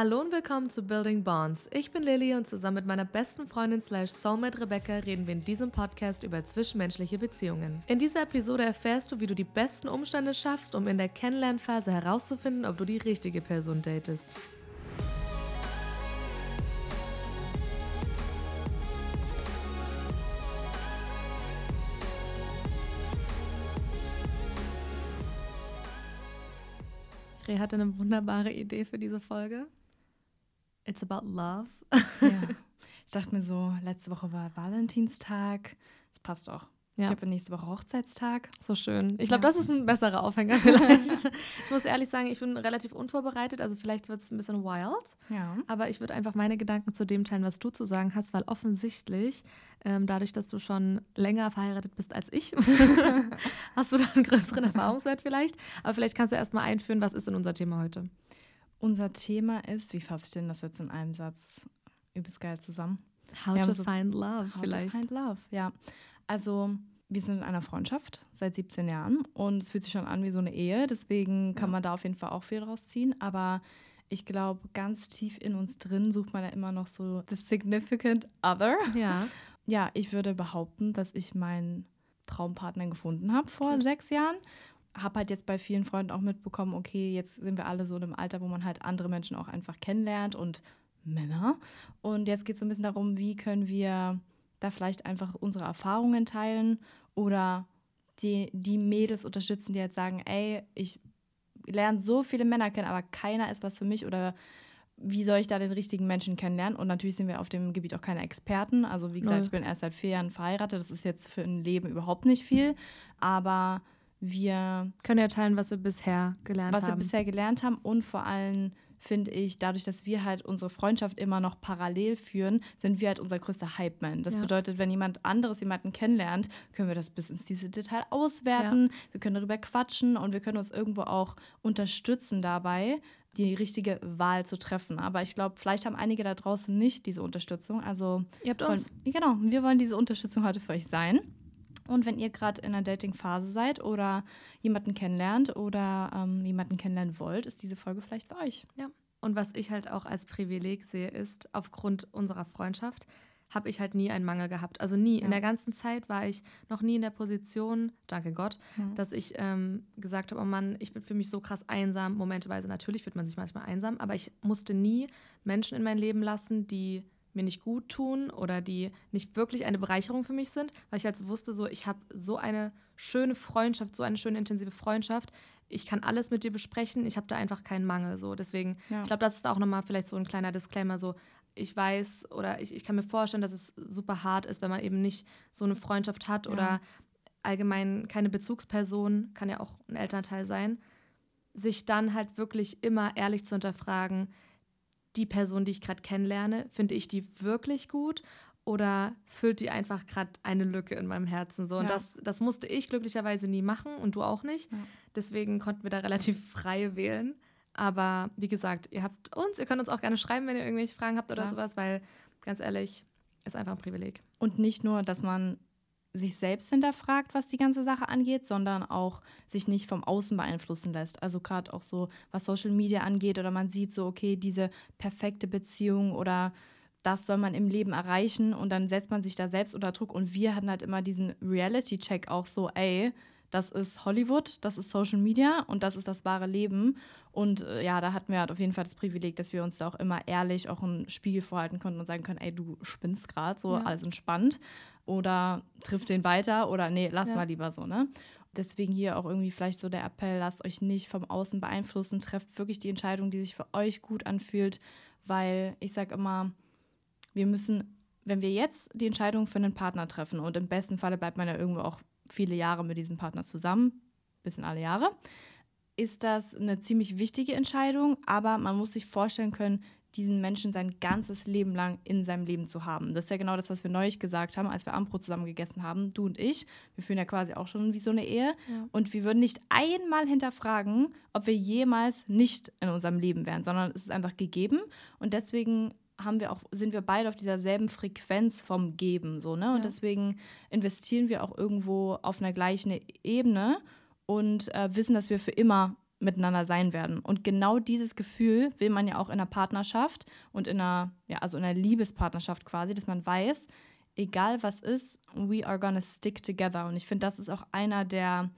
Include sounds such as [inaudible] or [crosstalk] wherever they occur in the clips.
Hallo und willkommen zu Building Bonds. Ich bin Lilly und zusammen mit meiner besten Freundin slash Soulmate Rebecca reden wir in diesem Podcast über zwischenmenschliche Beziehungen. In dieser Episode erfährst du, wie du die besten Umstände schaffst, um in der Kennenlernphase herauszufinden, ob du die richtige Person datest. Reh hatte eine wunderbare Idee für diese Folge. It's about love. ja. [laughs] Ich dachte mir so, letzte Woche war Valentinstag. Das passt auch. Ja. Ich habe nächste Woche Hochzeitstag. So schön. Ich glaube, ja. das ist ein besserer Aufhänger [laughs] vielleicht. [laughs] ich muss ehrlich sagen, ich bin relativ unvorbereitet, also vielleicht wird es ein bisschen wild. Ja. Aber ich würde einfach meine Gedanken zu dem teilen, was du zu sagen hast, weil offensichtlich, ähm, dadurch, dass du schon länger verheiratet bist als ich, hast du da einen größeren Erfahrungswert vielleicht. Aber vielleicht kannst du erst mal einführen, was ist denn unser Thema heute? Unser Thema ist, wie fasse ich denn das jetzt in einem Satz übelst geil zusammen? How to so, find love how vielleicht. How to find love, ja. Also wir sind in einer Freundschaft seit 17 Jahren und es fühlt sich schon an wie so eine Ehe, deswegen kann ja. man da auf jeden Fall auch viel draus ziehen, aber ich glaube, ganz tief in uns drin sucht man ja immer noch so the significant other. Ja. [laughs] Ja, ich würde behaupten, dass ich meinen Traumpartner gefunden habe vor okay. sechs Jahren habe halt jetzt bei vielen Freunden auch mitbekommen, okay, jetzt sind wir alle so in einem Alter, wo man halt andere Menschen auch einfach kennenlernt und Männer. Und jetzt geht es so ein bisschen darum, wie können wir da vielleicht einfach unsere Erfahrungen teilen oder die, die Mädels unterstützen, die jetzt sagen, ey, ich lerne so viele Männer kennen, aber keiner ist was für mich oder wie soll ich da den richtigen Menschen kennenlernen? Und natürlich sind wir auf dem Gebiet auch keine Experten. Also wie gesagt, ich bin erst seit vier Jahren verheiratet. Das ist jetzt für ein Leben überhaupt nicht viel. Aber wir können ja teilen, was wir bisher gelernt was haben. Was wir bisher gelernt haben und vor allem finde ich, dadurch, dass wir halt unsere Freundschaft immer noch parallel führen, sind wir halt unser größter Hype-Man. Das ja. bedeutet, wenn jemand anderes jemanden kennenlernt, können wir das bis ins diese Detail auswerten, ja. wir können darüber quatschen und wir können uns irgendwo auch unterstützen dabei, die richtige Wahl zu treffen. Aber ich glaube, vielleicht haben einige da draußen nicht diese Unterstützung. Also, ihr habt uns. Wollen, genau, wir wollen diese Unterstützung heute für euch sein. Und wenn ihr gerade in einer Dating-Phase seid oder jemanden kennenlernt oder ähm, jemanden kennenlernen wollt, ist diese Folge vielleicht für euch. Ja. Und was ich halt auch als Privileg sehe, ist, aufgrund unserer Freundschaft habe ich halt nie einen Mangel gehabt. Also nie. Ja. In der ganzen Zeit war ich noch nie in der Position, danke Gott, ja. dass ich ähm, gesagt habe, oh Mann, ich bin für mich so krass einsam. Momenteweise natürlich wird man sich manchmal einsam, aber ich musste nie Menschen in mein Leben lassen, die mir nicht gut tun oder die nicht wirklich eine Bereicherung für mich sind, weil ich halt wusste, so ich habe so eine schöne Freundschaft, so eine schöne intensive Freundschaft. Ich kann alles mit dir besprechen, ich habe da einfach keinen Mangel. So. Deswegen, ja. ich glaube, das ist auch nochmal vielleicht so ein kleiner Disclaimer, so ich weiß oder ich, ich kann mir vorstellen, dass es super hart ist, wenn man eben nicht so eine Freundschaft hat ja. oder allgemein keine Bezugsperson, kann ja auch ein Elternteil sein, sich dann halt wirklich immer ehrlich zu hinterfragen, die Person, die ich gerade kennenlerne, finde ich die wirklich gut oder füllt die einfach gerade eine Lücke in meinem Herzen so? Und ja. das, das musste ich glücklicherweise nie machen und du auch nicht. Ja. Deswegen konnten wir da relativ frei wählen. Aber wie gesagt, ihr habt uns, ihr könnt uns auch gerne schreiben, wenn ihr irgendwelche Fragen habt oder ja. sowas, weil ganz ehrlich, ist einfach ein Privileg. Und nicht nur, dass man sich selbst hinterfragt, was die ganze Sache angeht, sondern auch sich nicht vom Außen beeinflussen lässt. Also gerade auch so, was Social Media angeht oder man sieht so, okay, diese perfekte Beziehung oder das soll man im Leben erreichen und dann setzt man sich da selbst unter Druck und wir hatten halt immer diesen Reality-Check auch so, ey, das ist Hollywood, das ist Social Media und das ist das wahre Leben. Und äh, ja, da hatten wir halt auf jeden Fall das Privileg, dass wir uns da auch immer ehrlich auch einen Spiegel vorhalten konnten und sagen können, ey, du spinnst gerade, so ja. alles entspannt. Oder trifft den weiter oder nee, lass ja. mal lieber so, ne? Deswegen hier auch irgendwie vielleicht so der Appell, lasst euch nicht vom Außen beeinflussen, trefft wirklich die Entscheidung, die sich für euch gut anfühlt, weil ich sage immer, wir müssen, wenn wir jetzt die Entscheidung für einen Partner treffen und im besten Falle bleibt man ja irgendwo auch viele Jahre mit diesem Partner zusammen, bis in alle Jahre, ist das eine ziemlich wichtige Entscheidung, aber man muss sich vorstellen können, diesen Menschen sein ganzes Leben lang in seinem Leben zu haben. Das ist ja genau das, was wir neulich gesagt haben, als wir Ampro zusammen gegessen haben, du und ich. Wir führen ja quasi auch schon wie so eine Ehe. Ja. Und wir würden nicht einmal hinterfragen, ob wir jemals nicht in unserem Leben wären, sondern es ist einfach gegeben. Und deswegen haben wir auch, sind wir beide auf dieser selben Frequenz vom Geben. So, ne? Und ja. deswegen investieren wir auch irgendwo auf einer gleichen Ebene und äh, wissen, dass wir für immer miteinander sein werden. Und genau dieses Gefühl will man ja auch in einer Partnerschaft und in einer, ja, also in einer Liebespartnerschaft quasi, dass man weiß, egal was ist, we are gonna stick together. Und ich finde, das ist auch einer der,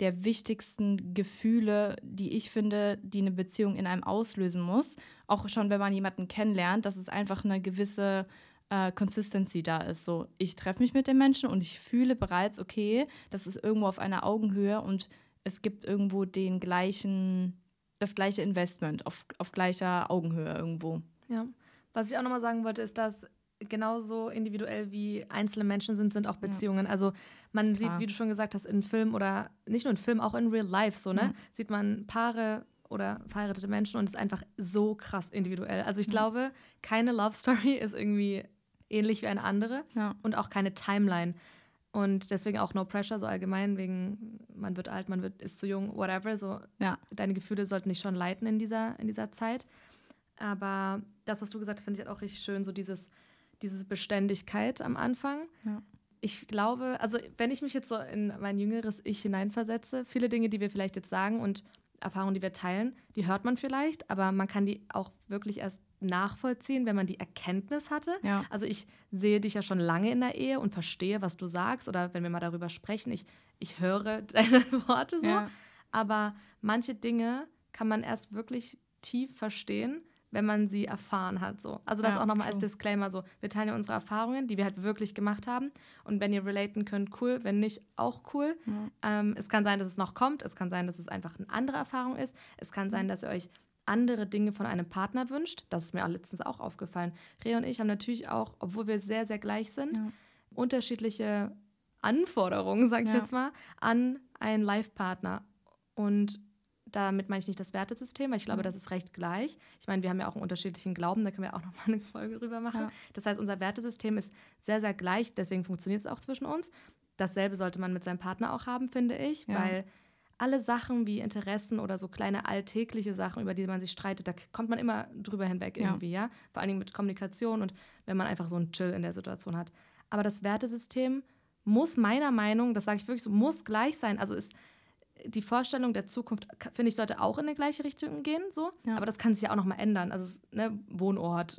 der wichtigsten Gefühle, die ich finde, die eine Beziehung in einem auslösen muss. Auch schon, wenn man jemanden kennenlernt, dass es einfach eine gewisse äh, Consistency da ist. So, ich treffe mich mit dem Menschen und ich fühle bereits, okay, das ist irgendwo auf einer Augenhöhe und es gibt irgendwo den gleichen, das gleiche Investment auf, auf gleicher Augenhöhe irgendwo. Ja. Was ich auch nochmal sagen wollte, ist, dass genauso individuell wie einzelne Menschen sind, sind auch Beziehungen. Ja. Also man Klar. sieht, wie du schon gesagt hast, in Filmen oder nicht nur in Filmen, auch in Real Life so, ne? Mhm. Sieht man Paare oder verheiratete Menschen und es ist einfach so krass individuell. Also ich mhm. glaube, keine Love Story [laughs] ist irgendwie ähnlich wie eine andere ja. und auch keine Timeline. Und deswegen auch No Pressure, so allgemein, wegen man wird alt, man wird, ist zu jung, whatever. So, ja. deine Gefühle sollten dich schon leiten in dieser, in dieser Zeit. Aber das, was du gesagt hast, finde ich halt auch richtig schön, so dieses, diese Beständigkeit am Anfang. Ja. Ich glaube, also wenn ich mich jetzt so in mein jüngeres Ich hineinversetze, viele Dinge, die wir vielleicht jetzt sagen und Erfahrungen, die wir teilen, die hört man vielleicht, aber man kann die auch wirklich erst nachvollziehen, wenn man die Erkenntnis hatte. Ja. Also ich sehe dich ja schon lange in der Ehe und verstehe, was du sagst oder wenn wir mal darüber sprechen, ich, ich höre [laughs] deine Worte so. Ja. Aber manche Dinge kann man erst wirklich tief verstehen, wenn man sie erfahren hat. So. Also das ja, auch nochmal als Disclaimer so. Wir teilen ja unsere Erfahrungen, die wir halt wirklich gemacht haben. Und wenn ihr relaten könnt, cool. Wenn nicht, auch cool. Mhm. Ähm, es kann sein, dass es noch kommt. Es kann sein, dass es einfach eine andere Erfahrung ist. Es kann sein, dass ihr euch andere Dinge von einem Partner wünscht. Das ist mir auch letztens auch aufgefallen. Rhea und ich haben natürlich auch, obwohl wir sehr, sehr gleich sind, ja. unterschiedliche Anforderungen, sage ich ja. jetzt mal, an einen Live-Partner. Und damit meine ich nicht das Wertesystem, weil ich glaube, mhm. das ist recht gleich. Ich meine, wir haben ja auch einen unterschiedlichen Glauben, da können wir auch nochmal eine Folge drüber machen. Ja. Das heißt, unser Wertesystem ist sehr, sehr gleich, deswegen funktioniert es auch zwischen uns. Dasselbe sollte man mit seinem Partner auch haben, finde ich, ja. weil alle Sachen wie Interessen oder so kleine alltägliche Sachen, über die man sich streitet, da kommt man immer drüber hinweg irgendwie, ja. ja? Vor allen Dingen mit Kommunikation und wenn man einfach so einen Chill in der Situation hat. Aber das Wertesystem muss meiner Meinung, das sage ich wirklich so, muss gleich sein. Also ist die Vorstellung der Zukunft, finde ich, sollte auch in die gleiche Richtung gehen, so. Ja. Aber das kann sich ja auch nochmal ändern. Also ne, Wohnort,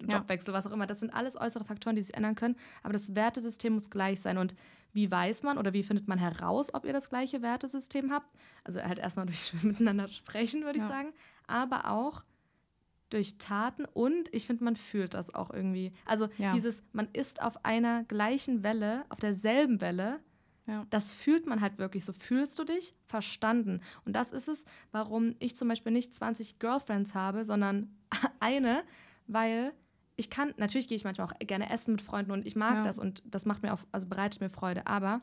Jobwechsel, ja. was auch immer. Das sind alles äußere Faktoren, die sich ändern können. Aber das Wertesystem muss gleich sein. Und wie weiß man oder wie findet man heraus, ob ihr das gleiche Wertesystem habt? Also halt erstmal [laughs] durch miteinander sprechen, würde ich sagen. Aber auch durch Taten und ich finde, man fühlt das auch irgendwie. Also ja. dieses, man ist auf einer gleichen Welle, auf derselben Welle. Ja. Das fühlt man halt wirklich. So fühlst du dich verstanden. Und das ist es, warum ich zum Beispiel nicht 20 Girlfriends habe, sondern [laughs] eine, weil ich kann, natürlich gehe ich manchmal auch gerne essen mit Freunden und ich mag ja. das und das macht mir auch, also bereitet mir Freude, aber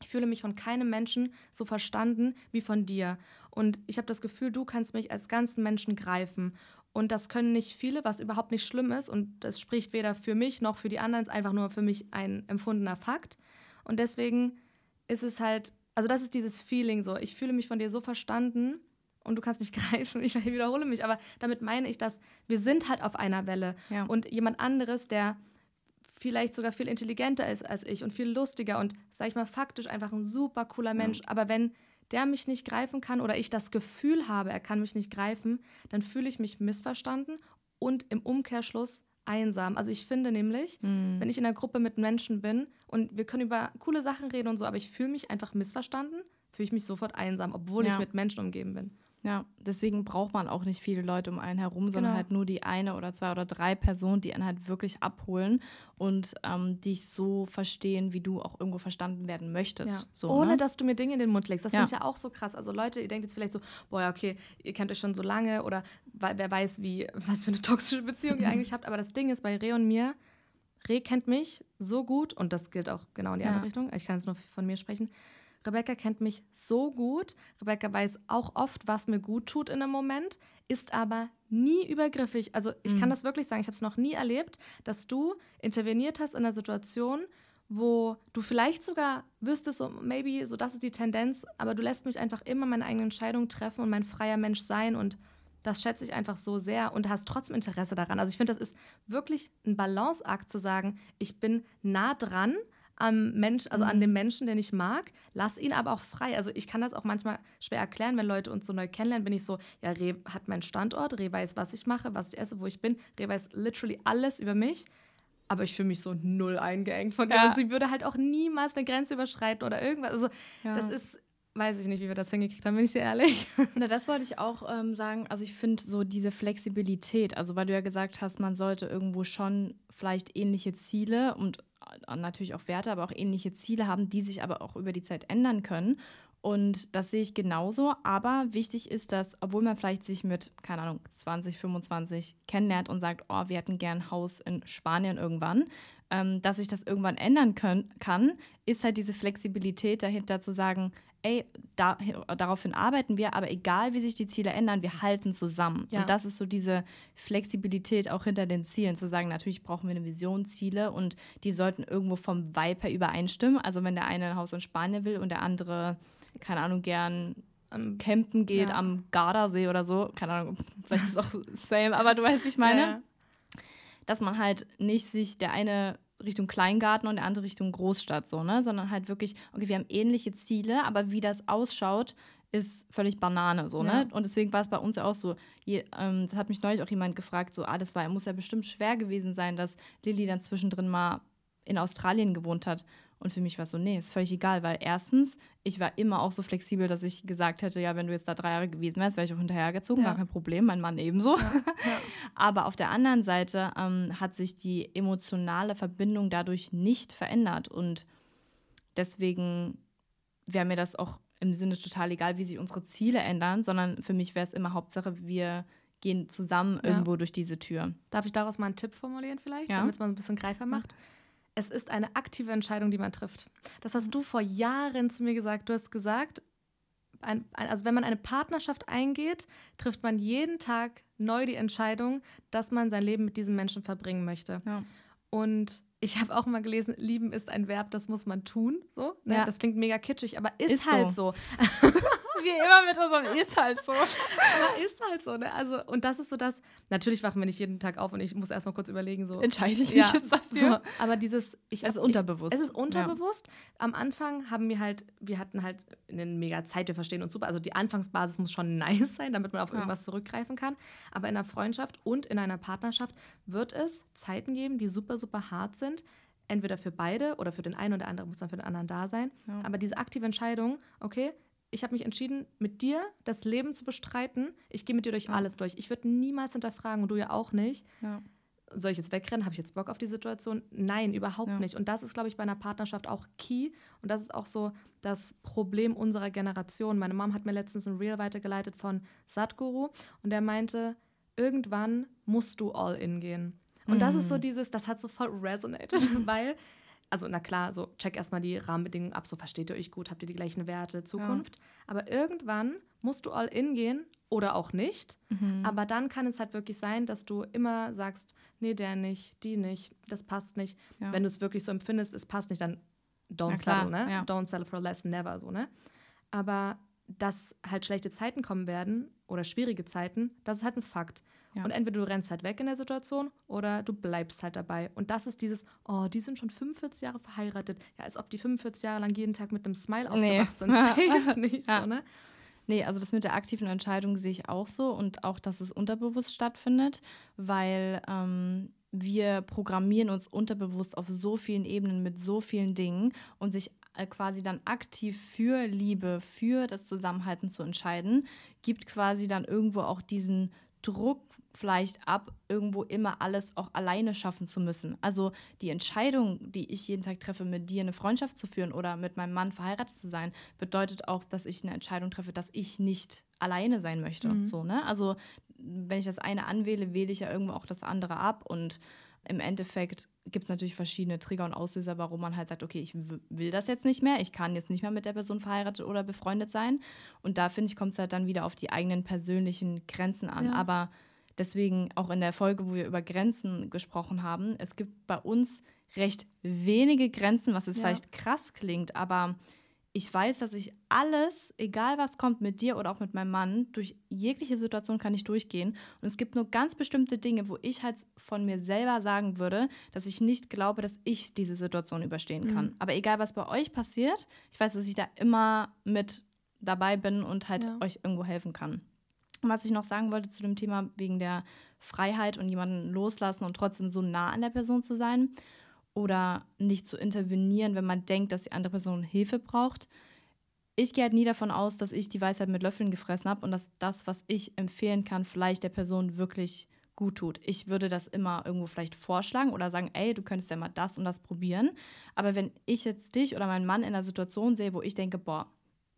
ich fühle mich von keinem Menschen so verstanden wie von dir. Und ich habe das Gefühl, du kannst mich als ganzen Menschen greifen. Und das können nicht viele, was überhaupt nicht schlimm ist. Und das spricht weder für mich noch für die anderen, es ist einfach nur für mich ein empfundener Fakt. Und deswegen ist es halt, also das ist dieses Feeling so. Ich fühle mich von dir so verstanden und du kannst mich [laughs] greifen. Ich wiederhole mich, aber damit meine ich, dass wir sind halt auf einer Welle. Ja. Und jemand anderes, der vielleicht sogar viel intelligenter ist als ich und viel lustiger und, sag ich mal, faktisch einfach ein super cooler Mensch. Ja. Aber wenn der mich nicht greifen kann oder ich das Gefühl habe, er kann mich nicht greifen, dann fühle ich mich missverstanden und im Umkehrschluss einsam. Also ich finde nämlich, mhm. wenn ich in einer Gruppe mit Menschen bin und wir können über coole Sachen reden und so, aber ich fühle mich einfach missverstanden, fühle ich mich sofort einsam, obwohl ja. ich mit Menschen umgeben bin. Ja, deswegen braucht man auch nicht viele Leute um einen herum, sondern genau. halt nur die eine oder zwei oder drei Personen, die einen halt wirklich abholen und ähm, dich so verstehen, wie du auch irgendwo verstanden werden möchtest. Ja. So, Ohne, ne? dass du mir Dinge in den Mund legst. Das ja. finde ich ja auch so krass. Also Leute, ihr denkt jetzt vielleicht so, boah, okay, ihr kennt euch schon so lange oder wer weiß, wie, [laughs] was für eine toxische Beziehung ihr [laughs] eigentlich habt. Aber das Ding ist, bei Re und mir, Re kennt mich so gut und das gilt auch genau in die ja. andere Richtung. Ich kann jetzt nur von mir sprechen Rebecca kennt mich so gut. Rebecca weiß auch oft, was mir gut tut in einem Moment, ist aber nie übergriffig. Also ich mhm. kann das wirklich sagen, ich habe es noch nie erlebt, dass du interveniert hast in einer Situation, wo du vielleicht sogar wüsstest, so maybe, so das ist die Tendenz, aber du lässt mich einfach immer meine eigene Entscheidung treffen und mein freier Mensch sein und das schätze ich einfach so sehr und hast trotzdem Interesse daran. Also ich finde, das ist wirklich ein Balanceakt zu sagen, ich bin nah dran, am Mensch, also mhm. an dem Menschen, den ich mag. Lass ihn aber auch frei. Also ich kann das auch manchmal schwer erklären, wenn Leute uns so neu kennenlernen, bin ich so, ja, Reh hat meinen Standort, Reh weiß, was ich mache, was ich esse, wo ich bin. Reh weiß literally alles über mich. Aber ich fühle mich so null eingeengt von ihr. Ja. Und sie würde halt auch niemals eine Grenze überschreiten oder irgendwas. Also ja. das ist weiß ich nicht, wie wir das hingekriegt haben, bin ich sehr ehrlich. [laughs] Na, das wollte ich auch ähm, sagen. Also ich finde so diese Flexibilität, also weil du ja gesagt hast, man sollte irgendwo schon vielleicht ähnliche Ziele und natürlich auch Werte, aber auch ähnliche Ziele haben, die sich aber auch über die Zeit ändern können. Und das sehe ich genauso. Aber wichtig ist, dass, obwohl man vielleicht sich mit, keine Ahnung, 20, 25 kennenlernt und sagt, oh, wir hätten gern Haus in Spanien irgendwann, ähm, dass sich das irgendwann ändern können, kann, ist halt diese Flexibilität dahinter zu sagen, ey, da, daraufhin arbeiten wir, aber egal wie sich die Ziele ändern, wir halten zusammen. Ja. Und das ist so diese Flexibilität auch hinter den Zielen, zu sagen, natürlich brauchen wir eine Vision, Ziele und die sollten irgendwo vom Vibe her übereinstimmen. Also wenn der eine ein Haus in Spanien will und der andere, keine Ahnung, gern am Campen geht ja. am Gardasee oder so, keine Ahnung, [laughs] vielleicht ist es auch same, aber du weißt, wie ich meine. Ja. Dass man halt nicht sich der eine Richtung Kleingarten und der andere Richtung Großstadt, so, ne? Sondern halt wirklich, okay, wir haben ähnliche Ziele, aber wie das ausschaut, ist völlig Banane, so, ne? ja. ne? Und deswegen war es bei uns ja auch so, je, ähm, das hat mich neulich auch jemand gefragt, so, ah, das war, muss ja bestimmt schwer gewesen sein, dass Lilly dann zwischendrin mal in Australien gewohnt hat. Und für mich war es so, nee, ist völlig egal, weil erstens, ich war immer auch so flexibel, dass ich gesagt hätte, ja, wenn du jetzt da drei Jahre gewesen wärst, wäre ich auch hinterhergezogen, ja. gar kein Problem, mein Mann ebenso. Ja. Ja. [laughs] Aber auf der anderen Seite ähm, hat sich die emotionale Verbindung dadurch nicht verändert. Und deswegen wäre mir das auch im Sinne total egal, wie sich unsere Ziele ändern, sondern für mich wäre es immer Hauptsache, wir gehen zusammen irgendwo durch diese Tür. Darf ich daraus mal einen Tipp formulieren vielleicht, damit es mal ein bisschen greifer macht? Es ist eine aktive Entscheidung, die man trifft. Das hast du vor Jahren zu mir gesagt. Du hast gesagt, ein, ein, also wenn man eine Partnerschaft eingeht, trifft man jeden Tag neu die Entscheidung, dass man sein Leben mit diesem Menschen verbringen möchte. Ja. Und ich habe auch mal gelesen, lieben ist ein Verb, das muss man tun. So, ne? ja. Das klingt mega kitschig, aber ist, ist halt so. so. [laughs] [laughs] Wie immer mit unserem ist halt so. Aber ist halt so, ne? Also, und das ist so das, natürlich wachen wir nicht jeden Tag auf und ich muss erstmal kurz überlegen, so. Entscheide ich mich ja, jetzt dafür? So, aber dieses, ich, es ist unterbewusst. Ich, es ist unterbewusst. Ja. Am Anfang haben wir halt, wir hatten halt eine mega Zeit, wir verstehen uns super. Also die Anfangsbasis muss schon nice sein, damit man auf irgendwas zurückgreifen kann. Aber in einer Freundschaft und in einer Partnerschaft wird es Zeiten geben, die super, super hart sind entweder für beide oder für den einen oder der andere muss dann für den anderen da sein. Ja. Aber diese aktive Entscheidung, okay, ich habe mich entschieden, mit dir das Leben zu bestreiten. Ich gehe mit dir durch ja. alles durch. Ich würde niemals hinterfragen und du ja auch nicht. Ja. Soll ich jetzt wegrennen? Habe ich jetzt Bock auf die Situation? Nein, überhaupt ja. nicht. Und das ist, glaube ich, bei einer Partnerschaft auch key. Und das ist auch so das Problem unserer Generation. Meine Mom hat mir letztens ein Reel weitergeleitet von Sadhguru und der meinte, irgendwann musst du all in gehen. Und mhm. das ist so mhm. dieses, das hat so voll resonated, [laughs] weil also na klar, so check erstmal die Rahmenbedingungen ab, so versteht ihr euch gut, habt ihr die gleichen Werte, Zukunft. Ja. Aber irgendwann musst du all in gehen oder auch nicht. Mhm. Aber dann kann es halt wirklich sein, dass du immer sagst, nee, der nicht, die nicht, das passt nicht. Ja. Wenn du es wirklich so empfindest, es passt nicht, dann don't settle, ne? Ja. Don't settle for less, never, so, ne? Aber dass halt schlechte Zeiten kommen werden oder schwierige Zeiten, das ist halt ein Fakt. Ja. Und entweder du rennst halt weg in der Situation oder du bleibst halt dabei. Und das ist dieses, oh, die sind schon 45 Jahre verheiratet. Ja, als ob die 45 Jahre lang jeden Tag mit einem Smile aufgewacht nee. sind. Safe [laughs] nicht ja. so, ne? Nee, also das mit der aktiven Entscheidung sehe ich auch so und auch, dass es unterbewusst stattfindet, weil ähm, wir programmieren uns unterbewusst auf so vielen Ebenen mit so vielen Dingen und sich äh, quasi dann aktiv für Liebe, für das Zusammenhalten zu entscheiden, gibt quasi dann irgendwo auch diesen Druck vielleicht ab, irgendwo immer alles auch alleine schaffen zu müssen. Also die Entscheidung, die ich jeden Tag treffe, mit dir eine Freundschaft zu führen oder mit meinem Mann verheiratet zu sein, bedeutet auch, dass ich eine Entscheidung treffe, dass ich nicht alleine sein möchte. Mhm. So, ne? Also wenn ich das eine anwähle, wähle ich ja irgendwo auch das andere ab und im Endeffekt gibt es natürlich verschiedene Trigger und Auslöser, warum man halt sagt, okay, ich will das jetzt nicht mehr, ich kann jetzt nicht mehr mit der Person verheiratet oder befreundet sein. Und da finde ich, kommt es halt dann wieder auf die eigenen persönlichen Grenzen an. Ja. Aber Deswegen auch in der Folge, wo wir über Grenzen gesprochen haben, es gibt bei uns recht wenige Grenzen, was jetzt ja. vielleicht krass klingt, aber ich weiß, dass ich alles, egal was kommt mit dir oder auch mit meinem Mann, durch jegliche Situation kann ich durchgehen. Und es gibt nur ganz bestimmte Dinge, wo ich halt von mir selber sagen würde, dass ich nicht glaube, dass ich diese Situation überstehen kann. Mhm. Aber egal, was bei euch passiert, ich weiß, dass ich da immer mit dabei bin und halt ja. euch irgendwo helfen kann. Was ich noch sagen wollte zu dem Thema wegen der Freiheit und jemanden loslassen und trotzdem so nah an der Person zu sein oder nicht zu intervenieren, wenn man denkt, dass die andere Person Hilfe braucht. Ich gehe halt nie davon aus, dass ich die Weisheit mit Löffeln gefressen habe und dass das, was ich empfehlen kann, vielleicht der Person wirklich gut tut. Ich würde das immer irgendwo vielleicht vorschlagen oder sagen, ey, du könntest ja mal das und das probieren. Aber wenn ich jetzt dich oder meinen Mann in einer Situation sehe, wo ich denke, boah,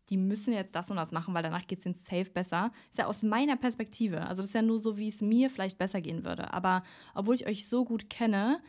die müssen jetzt das und das machen, weil danach geht es ihnen safe besser. Ist ja aus meiner Perspektive. Also das ist ja nur so, wie es mir vielleicht besser gehen würde. Aber obwohl ich euch so gut kenne,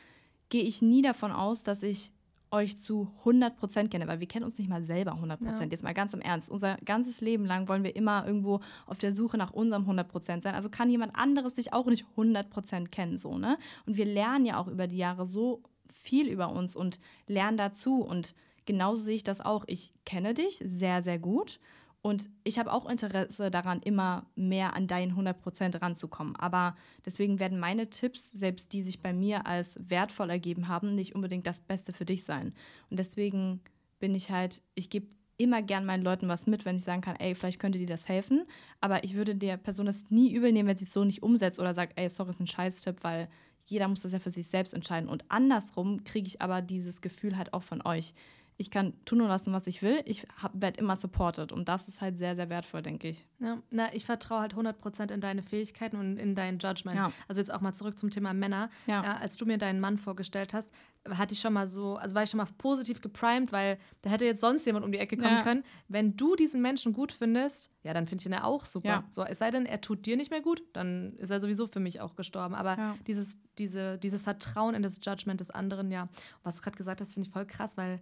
gehe ich nie davon aus, dass ich euch zu 100% kenne, weil wir kennen uns nicht mal selber 100%. Ja. Jetzt mal ganz im Ernst. Unser ganzes Leben lang wollen wir immer irgendwo auf der Suche nach unserem 100% sein. Also kann jemand anderes sich auch nicht 100% kennen, so, ne? Und wir lernen ja auch über die Jahre so viel über uns und lernen dazu und genauso sehe ich das auch. Ich kenne dich sehr, sehr gut und ich habe auch Interesse daran, immer mehr an deinen 100% ranzukommen. Aber deswegen werden meine Tipps, selbst die sich bei mir als wertvoll ergeben haben, nicht unbedingt das Beste für dich sein. Und deswegen bin ich halt, ich gebe immer gern meinen Leuten was mit, wenn ich sagen kann, ey, vielleicht könnte dir das helfen. Aber ich würde der Person das nie übel nehmen, wenn sie es so nicht umsetzt oder sagt, ey, sorry, ist ein Scheißtipp, weil jeder muss das ja für sich selbst entscheiden. Und andersrum kriege ich aber dieses Gefühl halt auch von euch ich kann tun und lassen, was ich will. Ich werde immer supported und das ist halt sehr, sehr wertvoll, denke ich. Ja, na, ich vertraue halt 100% in deine Fähigkeiten und in dein Judgment. Ja. Also jetzt auch mal zurück zum Thema Männer. Ja. ja. als du mir deinen Mann vorgestellt hast, hatte ich schon mal so, also war ich schon mal positiv geprimed, weil da hätte jetzt sonst jemand um die Ecke kommen können. Wenn du diesen Menschen gut findest, ja, dann finde ich ihn ja auch super. So, es sei denn, er tut dir nicht mehr gut, dann ist er sowieso für mich auch gestorben. Aber dieses, diese, dieses Vertrauen in das Judgment des anderen, ja, was du gerade gesagt hast, finde ich voll krass, weil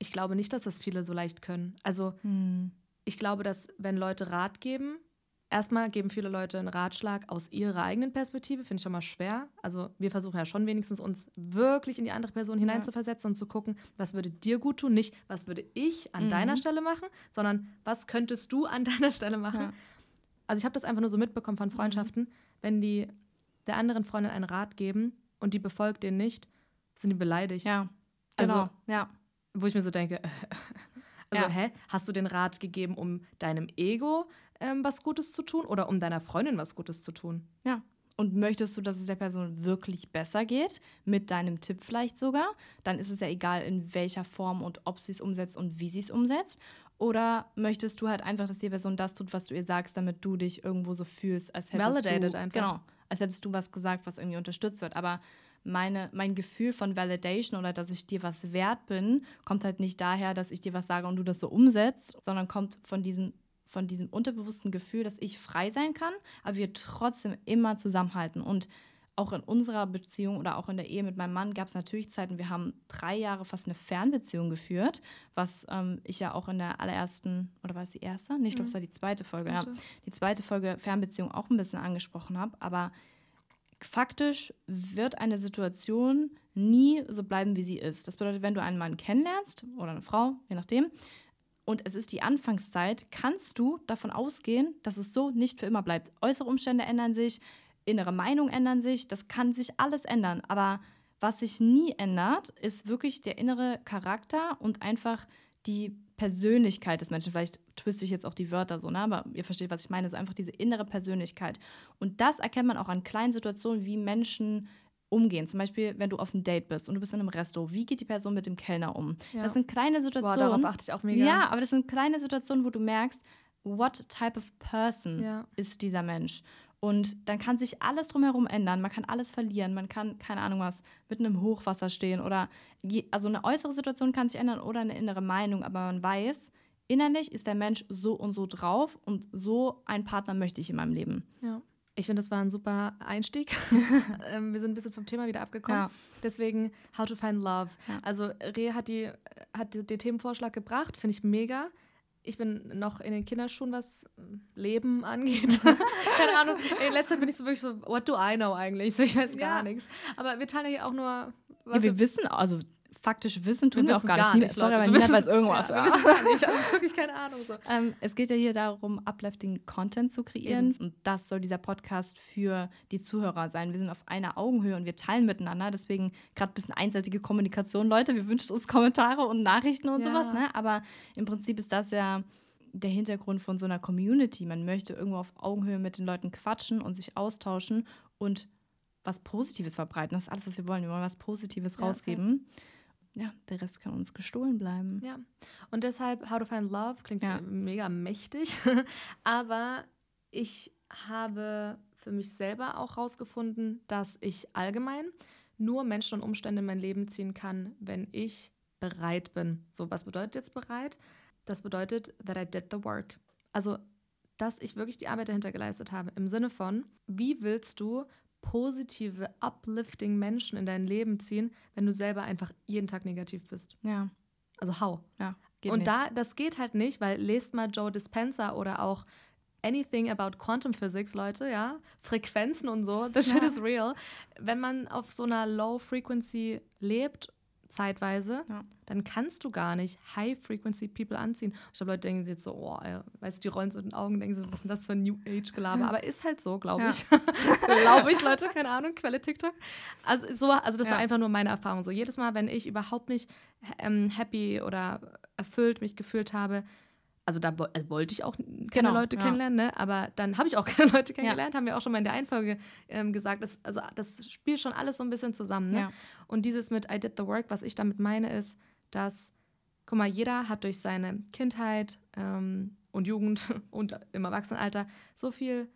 ich glaube nicht, dass das viele so leicht können. Also hm. ich glaube, dass wenn Leute Rat geben, erstmal geben viele Leute einen Ratschlag aus ihrer eigenen Perspektive, finde ich schon mal schwer. Also wir versuchen ja schon wenigstens uns wirklich in die andere Person hineinzuversetzen ja. und zu gucken, was würde dir gut tun, nicht was würde ich an mhm. deiner Stelle machen, sondern was könntest du an [laughs] deiner Stelle machen. Ja. Also ich habe das einfach nur so mitbekommen von Freundschaften, mhm. wenn die der anderen Freundin einen Rat geben und die befolgt den nicht, sind die beleidigt. Ja, also, genau, ja wo ich mir so denke, [laughs] also ja. hä, hast du den Rat gegeben, um deinem Ego ähm, was Gutes zu tun oder um deiner Freundin was Gutes zu tun? Ja. Und möchtest du, dass es der Person wirklich besser geht, mit deinem Tipp vielleicht sogar, dann ist es ja egal, in welcher Form und ob sie es umsetzt und wie sie es umsetzt. Oder möchtest du halt einfach, dass die Person das tut, was du ihr sagst, damit du dich irgendwo so fühlst, als hättest Validated du, einfach. Genau, als hättest du was gesagt, was irgendwie unterstützt wird. Aber meine, mein Gefühl von Validation oder dass ich dir was wert bin, kommt halt nicht daher, dass ich dir was sage und du das so umsetzt, sondern kommt von diesem, von diesem unterbewussten Gefühl, dass ich frei sein kann, aber wir trotzdem immer zusammenhalten. Und auch in unserer Beziehung oder auch in der Ehe mit meinem Mann gab es natürlich Zeiten, wir haben drei Jahre fast eine Fernbeziehung geführt, was ähm, ich ja auch in der allerersten, oder war es die erste? Nee, ich glaube, es mhm. war die zweite Folge, zweite. ja. Die zweite Folge Fernbeziehung auch ein bisschen angesprochen habe, aber faktisch wird eine Situation nie so bleiben, wie sie ist. Das bedeutet, wenn du einen Mann kennenlernst oder eine Frau, je nachdem, und es ist die Anfangszeit, kannst du davon ausgehen, dass es so nicht für immer bleibt. Äußere Umstände ändern sich, innere Meinungen ändern sich, das kann sich alles ändern. Aber was sich nie ändert, ist wirklich der innere Charakter und einfach die Persönlichkeit des Menschen. Vielleicht twiste ich jetzt auch die Wörter so, ne? aber ihr versteht, was ich meine. So einfach diese innere Persönlichkeit. Und das erkennt man auch an kleinen Situationen, wie Menschen umgehen. Zum Beispiel, wenn du auf einem Date bist und du bist in einem Resto, wie geht die Person mit dem Kellner um? Ja. Das sind kleine Situationen. Boah, darauf achte ich auch mega. Ja, aber das sind kleine Situationen, wo du merkst, what type of person ja. ist dieser Mensch? Und dann kann sich alles drumherum ändern. Man kann alles verlieren. Man kann, keine Ahnung was, mitten im Hochwasser stehen oder, also eine äußere Situation kann sich ändern oder eine innere Meinung. Aber man weiß, innerlich ist der Mensch so und so drauf und so einen Partner möchte ich in meinem Leben. Ja. Ich finde, das war ein super Einstieg. [laughs] Ähm, wir sind ein bisschen vom Thema wieder abgekommen. Ja. Deswegen, How to Find Love. Ja. Also, Re hat, die, hat den Themenvorschlag gebracht, finde ich mega ich bin noch in den Kinderschuhen, was Leben [laughs] angeht. [laughs] Keine Ahnung. In letzter Zeit bin ich so wirklich so, what do I know eigentlich? So, ich weiß gar ja. nichts. Aber wir teilen ja auch nur. Ja, wir wissen, also faktisch wissen, tun wir, wir auch gar, nicht. Sorry, aber niemand weiß irgendwas. Ja, wir wissen gar nicht, also wirklich keine Ahnung. So. [laughs] Ähm, es geht ja hier darum, uplifting Content zu kreieren. Eben. Und das soll dieser Podcast für die Zuhörer sein. Wir sind auf einer Augenhöhe und wir teilen miteinander. Deswegen gerade ein bisschen einseitige Kommunikation, Leute. Wir wünschen uns Kommentare und Nachrichten und ja. sowas. Ne? Aber im Prinzip ist das ja der Hintergrund von so einer Community. Man möchte irgendwo auf Augenhöhe mit den Leuten quatschen und sich austauschen und was Positives verbreiten. Das ist alles, was wir wollen. Wir wollen was Positives ja, rausgeben. Okay ja, der Rest kann uns gestohlen bleiben. Ja. Und deshalb How to Find Love klingt ja. mega mächtig. [laughs] Aber ich habe für mich selber auch herausgefunden, dass ich allgemein nur Menschen und Umstände in mein Leben ziehen kann, wenn ich bereit bin. So, was bedeutet jetzt bereit? Das bedeutet, that I did the work. Also, dass ich wirklich die Arbeit dahinter geleistet habe. Im Sinne von, wie willst du positive, uplifting Menschen in dein Leben ziehen, wenn du selber einfach jeden Tag negativ bist. Ja. Also how? Ja. Geht und nicht. da, das geht halt nicht, weil lest mal Joe Dispenza oder auch anything about Quantum Physics, Leute, ja, Frequenzen und so, [laughs] the shit ja. is real. Wenn man auf so einer Low Frequency lebt zeitweise, ja. dann kannst du gar nicht High-Frequency-People anziehen. Ich glaube, Leute denken sich jetzt so, oh, ey, weißt du, die rollen so in den Augen, denken so, was ist denn das für ein New Age-Gelaber? Aber ist halt so, glaube ja. [laughs] ich. glaube ich, Leute, keine Ahnung, Quelle TikTok. Also, so, also das ja. war einfach nur meine Erfahrung. So jedes Mal, wenn ich überhaupt nicht ähm, happy oder erfüllt mich gefühlt habe, also da äh, wollte ich auch keine genau, Leute ja. kennenlernen, ne? aber dann habe ich auch [laughs] keine Leute kennengelernt, ja. haben wir auch schon mal in der Einfolge ähm, gesagt. Das, also das spielt schon alles so ein bisschen zusammen. Ne? Ja. Und dieses mit I did the work, was ich damit meine, ist, dass, guck mal, jeder hat durch seine Kindheit ähm, und Jugend [laughs] und im Erwachsenenalter so viel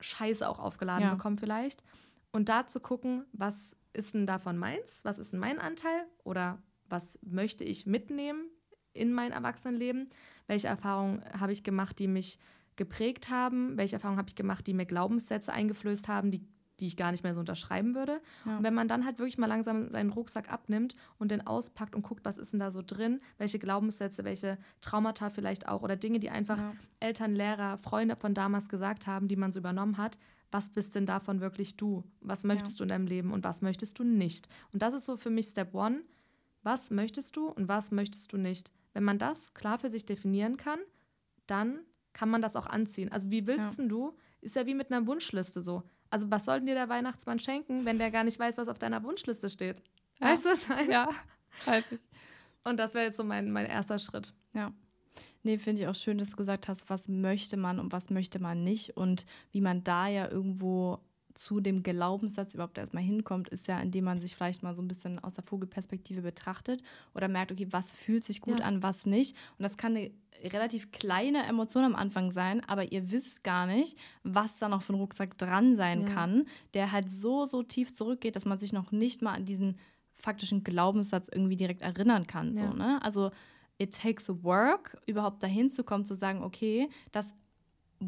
Scheiße auch aufgeladen bekommen vielleicht. Und da zu gucken, was ist denn davon meins? Was ist denn mein Anteil? Oder was möchte ich mitnehmen in mein Erwachsenenleben? welche Erfahrungen habe ich gemacht, die mich geprägt haben, welche Erfahrungen habe ich gemacht, die mir Glaubenssätze eingeflößt haben, die, die ich gar nicht mehr so unterschreiben würde. Ja. Und wenn man dann halt wirklich mal langsam seinen Rucksack abnimmt und den auspackt und guckt, was ist denn da so drin, welche Glaubenssätze, welche Traumata vielleicht auch oder Dinge, die einfach ja. Eltern, Lehrer, Freunde von damals gesagt haben, die man so übernommen hat, was bist denn davon wirklich du? Was möchtest ja. du in deinem Leben und was möchtest du nicht? Und das ist so für mich Step One. Was möchtest du und was möchtest du nicht? Wenn man das klar für sich definieren kann, dann kann man das auch anziehen. Also wie willst ja. du, ist ja wie mit einer Wunschliste so. Also was soll denn dir der Weihnachtsmann schenken, wenn der gar nicht weiß, was auf deiner Wunschliste steht? Ja. Weißt du, was ich meine? Ja, weiß ich. Und das wäre jetzt so mein, mein erster Schritt. Ja. Nee, finde ich auch schön, dass du gesagt hast, was möchte man und was möchte man nicht und wie man da ja irgendwo zu dem Glaubenssatz überhaupt erstmal hinkommt, ist ja, indem man sich vielleicht mal so ein bisschen aus der Vogelperspektive betrachtet oder merkt, okay, was fühlt sich gut ja. an, was nicht. Und das kann eine relativ kleine Emotion am Anfang sein, aber ihr wisst gar nicht, was da noch für ein Rucksack dran sein ja. kann, der halt so, so tief zurückgeht, dass man sich noch nicht mal an diesen faktischen Glaubenssatz irgendwie direkt erinnern kann. Ja. So, ne? Also it takes a work, überhaupt dahin zu kommen, zu sagen, okay, das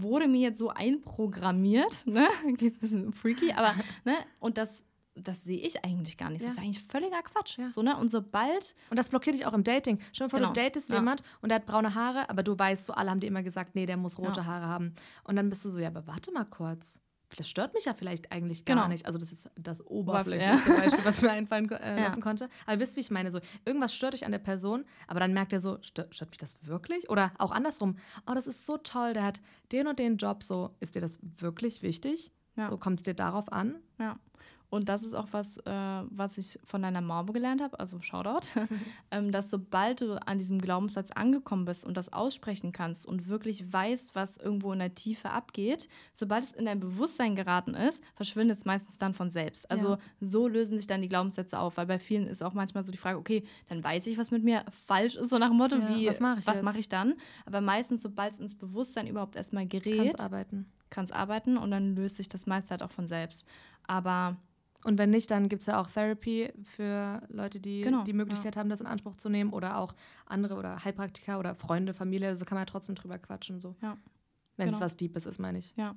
wurde mir jetzt so einprogrammiert, ne? [laughs] Klingt ein bisschen freaky, aber, ne? Und das das sehe ich eigentlich gar nicht. Das ist eigentlich völliger Quatsch. Ja. So, ne? Und sobald. Und das blockiert dich auch im Dating. Stell dir vor, genau. du datest ja. jemand und der hat braune Haare, aber du weißt, so alle haben dir immer gesagt, nee, der muss rote ja. Haare haben. Und dann bist du so, ja, aber warte mal kurz das stört mich ja vielleicht eigentlich gar genau. nicht. Also das ist das oberflächlichste ja. Beispiel, was mir einfallen äh, lassen ja. konnte. Aber wisst, wie ich meine? So, irgendwas stört euch an der Person, aber dann merkt er so, stört, stört, mich das wirklich? Oder auch andersrum, oh, das ist so toll, der hat den und den Job, so, ist dir das wirklich wichtig? Ja. So kommt es dir darauf an? Ja. Und das ist auch was, äh, was ich von deiner Mom gelernt habe, also Shoutout, [laughs] ähm, dass sobald du an diesem Glaubenssatz angekommen bist und das aussprechen kannst und wirklich weißt, was irgendwo in der Tiefe abgeht, sobald es in dein Bewusstsein geraten ist, verschwindet es meistens dann von selbst. Also ja. so lösen sich dann die Glaubenssätze auf, weil bei vielen ist auch manchmal so die Frage, okay, dann weiß ich, was mit mir falsch ist, so nach dem Motto, ja, wie, was mache ich, mach ich dann? Aber meistens, sobald es ins Bewusstsein überhaupt erstmal gerät, kann es arbeiten. Kann es arbeiten und dann löst sich das meiste halt auch von selbst. Aber und wenn nicht, dann gibt es ja auch Therapy für Leute, die genau, die Möglichkeit ja. haben, das in Anspruch zu nehmen oder auch andere oder Heilpraktiker oder Freunde, Familie. Also kann man ja trotzdem drüber quatschen. So. Ja. Wenn genau. es was Deepes ist, meine ich. Ja.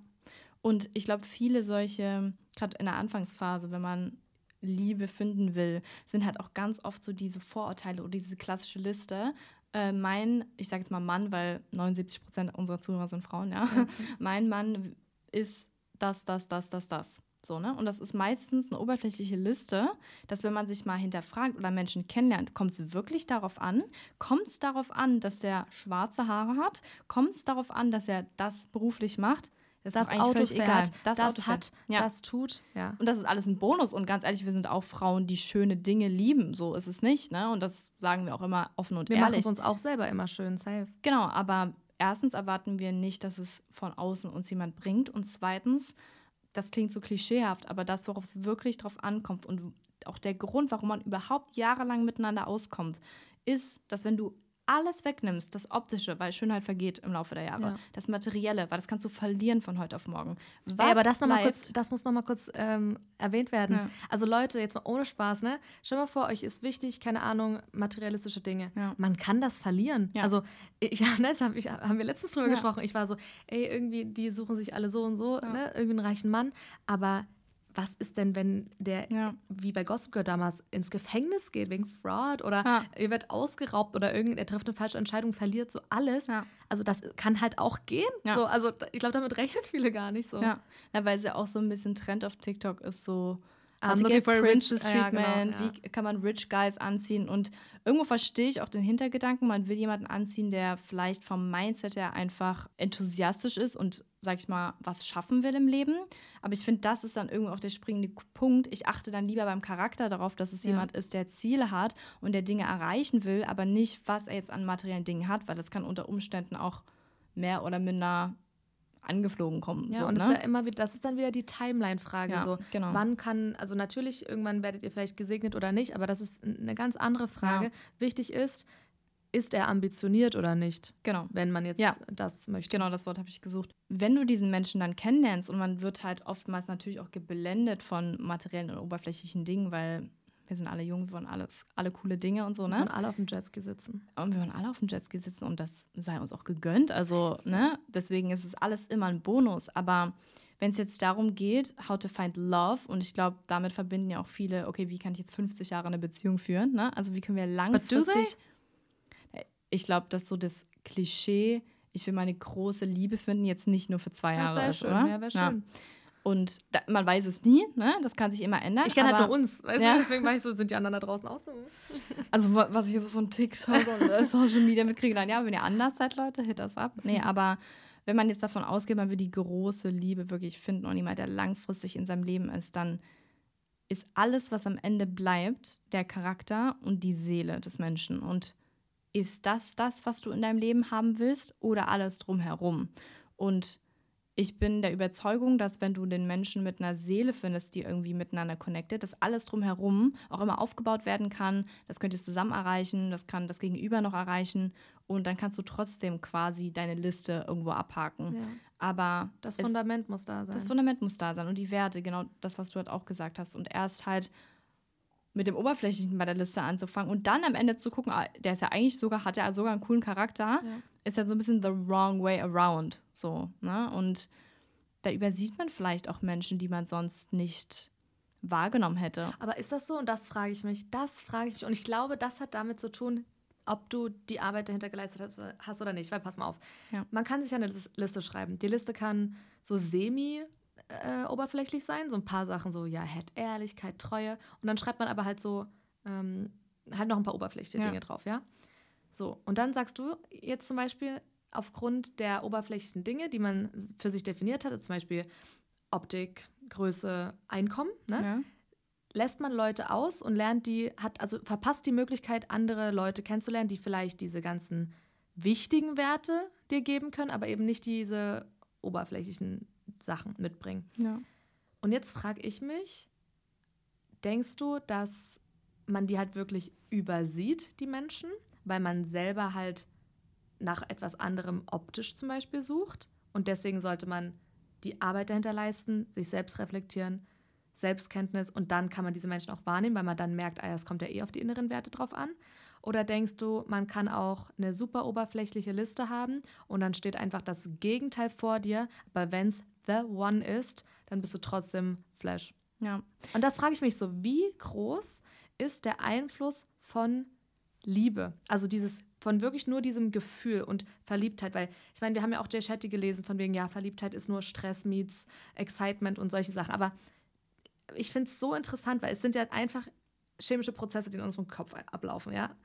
Und ich glaube, viele solche, gerade in der Anfangsphase, wenn man Liebe finden will, sind halt auch ganz oft so diese Vorurteile oder diese klassische Liste. Äh, mein, ich sage jetzt mal Mann, weil 79 Prozent unserer Zuhörer sind Frauen, ja. ja. [laughs] mein Mann ist das, das, das, das, das. So, ne? Und das ist meistens eine oberflächliche Liste, dass wenn man sich mal hinterfragt oder Menschen kennenlernt, kommt es wirklich darauf an? Kommt es darauf an, dass der schwarze Haare hat? Kommt es darauf an, dass er das beruflich macht? Das, das ist eigentlich Auto völlig fährt, egal. Das, das hat, ja. das tut, ja. Und das ist alles ein Bonus. Und ganz ehrlich, wir sind auch Frauen, die schöne Dinge lieben. So ist es nicht, ne? Und das sagen wir auch immer offen und wir ehrlich. Wir machen es uns auch selber immer schön, safe. Genau, aber erstens erwarten wir nicht, dass es von außen uns jemand bringt. Und zweitens das klingt so klischeehaft, aber das, worauf es wirklich drauf ankommt und auch der Grund, warum man überhaupt jahrelang miteinander auskommt, ist, dass wenn du alles wegnimmst, das Optische, weil Schönheit vergeht im Laufe der Jahre, ja. das Materielle, weil das kannst du verlieren von heute auf morgen. Was Ey, aber das, noch mal kurz, das muss noch mal kurz ähm, erwähnt werden. Ja. Also Leute, jetzt mal ohne Spaß, ne? Stell mal vor, euch ist wichtig, keine Ahnung, materialistische Dinge. Ja. Man kann das verlieren. Also, ich, [laughs] ja, ne, das hab ich, haben wir letztens drüber gesprochen. Ich war so, ey, irgendwie, die suchen sich alle so und so, ne? Irgendwie einen reichen Mann. Aber was ist denn, wenn der, ja. wie bei Gossip Girl damals, ins Gefängnis geht wegen Fraud oder ja. er wird ausgeraubt oder irgend, er trifft eine falsche Entscheidung, verliert so alles. Ja. Also das kann halt auch gehen. So, also ich glaube, damit rechnen viele gar nicht so. Ja. weil es ja auch so ein bisschen Trend auf TikTok ist, so looking for Princess Treatment, ja, genau, ja. wie kann man Rich Guys anziehen und irgendwo verstehe ich auch den Hintergedanken, man will jemanden anziehen, der vielleicht vom Mindset her einfach enthusiastisch ist und, sag ich mal, was schaffen will im Leben. Aber ich finde, das ist dann irgendwo auch der springende Punkt. Ich achte dann lieber beim Charakter darauf, dass es ja. jemand ist, der Ziele hat und der Dinge erreichen will, aber nicht, was er jetzt an materiellen Dingen hat, weil das kann unter Umständen auch mehr oder minder angeflogen kommen. Ja, so, und ne? das, ist ja immer wieder, das ist dann wieder die Timeline-Frage. Ja, so, genau. Wann kann, also natürlich, irgendwann werdet ihr vielleicht gesegnet oder nicht, aber das ist eine ganz andere Frage. Ja. Wichtig ist, ist er ambitioniert oder nicht? Genau. Wenn man jetzt ja. das möchte. Genau, das Wort habe ich gesucht. Wenn du diesen Menschen dann kennenlernst und man wird halt oftmals natürlich auch geblendet von materiellen und oberflächlichen Dingen, weil wir sind alle jung, wir wollen alles, alle coole Dinge und so, ne? Wir wollen alle auf dem Jetski sitzen. Und wir wollen alle auf dem Jetski sitzen und das sei uns auch gegönnt. Also, ne? Deswegen ist es alles immer ein Bonus. Aber wenn es jetzt darum geht, how to find love, und ich glaube, damit verbinden ja auch viele, okay, wie kann ich jetzt 50 Jahre eine Beziehung führen, ne? Also, wie können wir langfristig. Ich glaube, dass so das Klischee, ich will meine große Liebe finden, jetzt nicht nur für zwei Jahre ist, schön, oder? Ja, wäre schön. Ja. Und da, man weiß es nie, ne? Das kann sich immer ändern. Ich kenne halt nur uns, weißt ja. du? Deswegen war ich so, sind die anderen da draußen auch so? [laughs] Also, was ich so von TikTok und äh, Social Media mitkriege, dann ja, wenn ihr anders seid, Leute, hit das ab. Nee, aber wenn man jetzt davon ausgeht, man will die große Liebe wirklich finden und jemand, der langfristig in seinem Leben ist, dann ist alles, was am Ende bleibt, der Charakter und die Seele des Menschen. Und ist das das, was du in deinem Leben haben willst oder alles drumherum? Und ich bin der Überzeugung, dass wenn du den Menschen mit einer Seele findest, die irgendwie miteinander connected, dass alles drumherum auch immer aufgebaut werden kann. Das könntest du zusammen erreichen, das kann das Gegenüber noch erreichen und dann kannst du trotzdem quasi deine Liste irgendwo abhaken. Ja. Aber das Fundament muss da sein. Das Fundament muss da sein und die Werte, genau das, was du halt auch gesagt hast. Und erst halt mit dem Oberflächlichen bei der Liste anzufangen und dann am Ende zu gucken, ah, der ist ja eigentlich sogar, hat ja sogar einen coolen Charakter. Ja ist ja so ein bisschen the wrong way around. So, ne? Und da übersieht man vielleicht auch Menschen, die man sonst nicht wahrgenommen hätte. Aber ist das so? Und das frage ich mich. Das frage ich mich. Und ich glaube, das hat damit zu tun, ob du die Arbeit dahinter geleistet hast oder nicht. Weil pass mal auf. Ja. Man kann sich eine Liste schreiben. Die Liste kann so semi äh, oberflächlich sein, so ein paar Sachen so, ja, hätte Ehrlichkeit, Treue. Und dann schreibt man aber halt so, ähm, halt noch ein paar oberflächliche ja. Dinge drauf, ja. So, und dann sagst du jetzt zum Beispiel, aufgrund der oberflächlichen Dinge, die man für sich definiert hat, also zum Beispiel Optik, Größe, Einkommen, ne? Ja. lässt man Leute aus und lernt die, hat, also verpasst die Möglichkeit, andere Leute kennenzulernen, die vielleicht diese ganzen wichtigen Werte dir geben können, aber eben nicht diese oberflächlichen Sachen mitbringen. Ja. Und jetzt frage ich mich, denkst du, dass man die halt wirklich übersieht, die Menschen? weil man selber halt nach etwas anderem optisch zum Beispiel sucht. Und deswegen sollte man die Arbeit dahinter leisten, sich selbst reflektieren, Selbstkenntnis und dann kann man diese Menschen auch wahrnehmen, weil man dann merkt, ah, es kommt ja eh auf die inneren Werte drauf an. Oder denkst du, man kann auch eine super oberflächliche Liste haben und dann steht einfach das Gegenteil vor dir, aber wenn es the one ist, dann bist du trotzdem Flash. Ja. Und das frage ich mich so, wie groß ist der Einfluss von Liebe. Also dieses von wirklich nur diesem Gefühl und Verliebtheit, weil ich meine, wir haben ja auch Jay Shetty gelesen, von wegen, ja, Verliebtheit ist nur Stress meets Excitement und solche Sachen. Aber ich finde es so interessant, weil es sind ja einfach chemische Prozesse, die in unserem Kopf ablaufen, ja.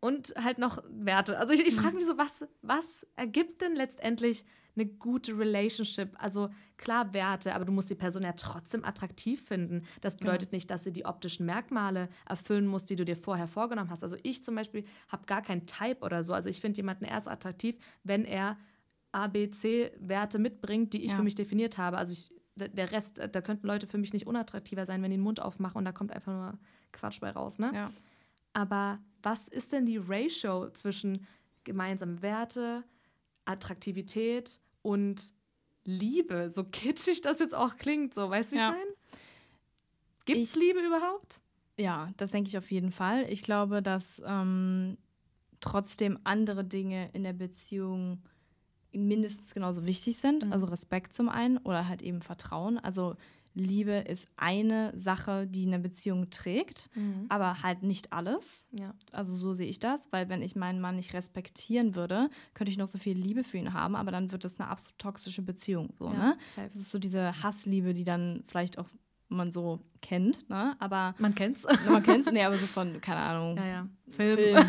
Und halt noch Werte. Also ich, ich frage mhm. mich so, was, was ergibt denn letztendlich eine gute Relationship? Also klar Werte, aber du musst die Person ja trotzdem attraktiv finden. Das bedeutet ja. nicht, dass sie die optischen Merkmale erfüllen muss, die du dir vorher vorgenommen hast. Also ich zum Beispiel habe gar keinen Type oder so. Also ich finde jemanden erst attraktiv, wenn er A, B, C-Werte mitbringt, die ich ja. für mich definiert habe. Also ich, der Rest, da könnten Leute für mich nicht unattraktiver sein, wenn die den Mund aufmachen und da kommt einfach nur Quatsch bei raus. Ne? Ja. Aber was ist denn die Ratio zwischen gemeinsamen Werte, Attraktivität und Liebe? So kitschig das jetzt auch klingt, so, weißt du, wie ja. ich meine? Gibt es Liebe überhaupt? Ja, das denke ich auf jeden Fall. Ich glaube, dass ähm, trotzdem andere Dinge in der Beziehung mindestens genauso wichtig sind. Mhm. Also Respekt zum einen oder halt eben Vertrauen. Also Liebe ist eine Sache, die eine Beziehung trägt, mhm. aber halt nicht alles. Ja. Also so sehe ich das, weil wenn ich meinen Mann nicht respektieren würde, könnte ich noch so viel Liebe für ihn haben, aber dann wird das eine absolut toxische Beziehung. So, ja, ne? Das ist so diese Hassliebe, die dann vielleicht auch man so kennt, ne? Aber man kennt's. [laughs] Man kennt's, nee, aber so von keine Ahnung. Ja, ja. Film. Film. [laughs]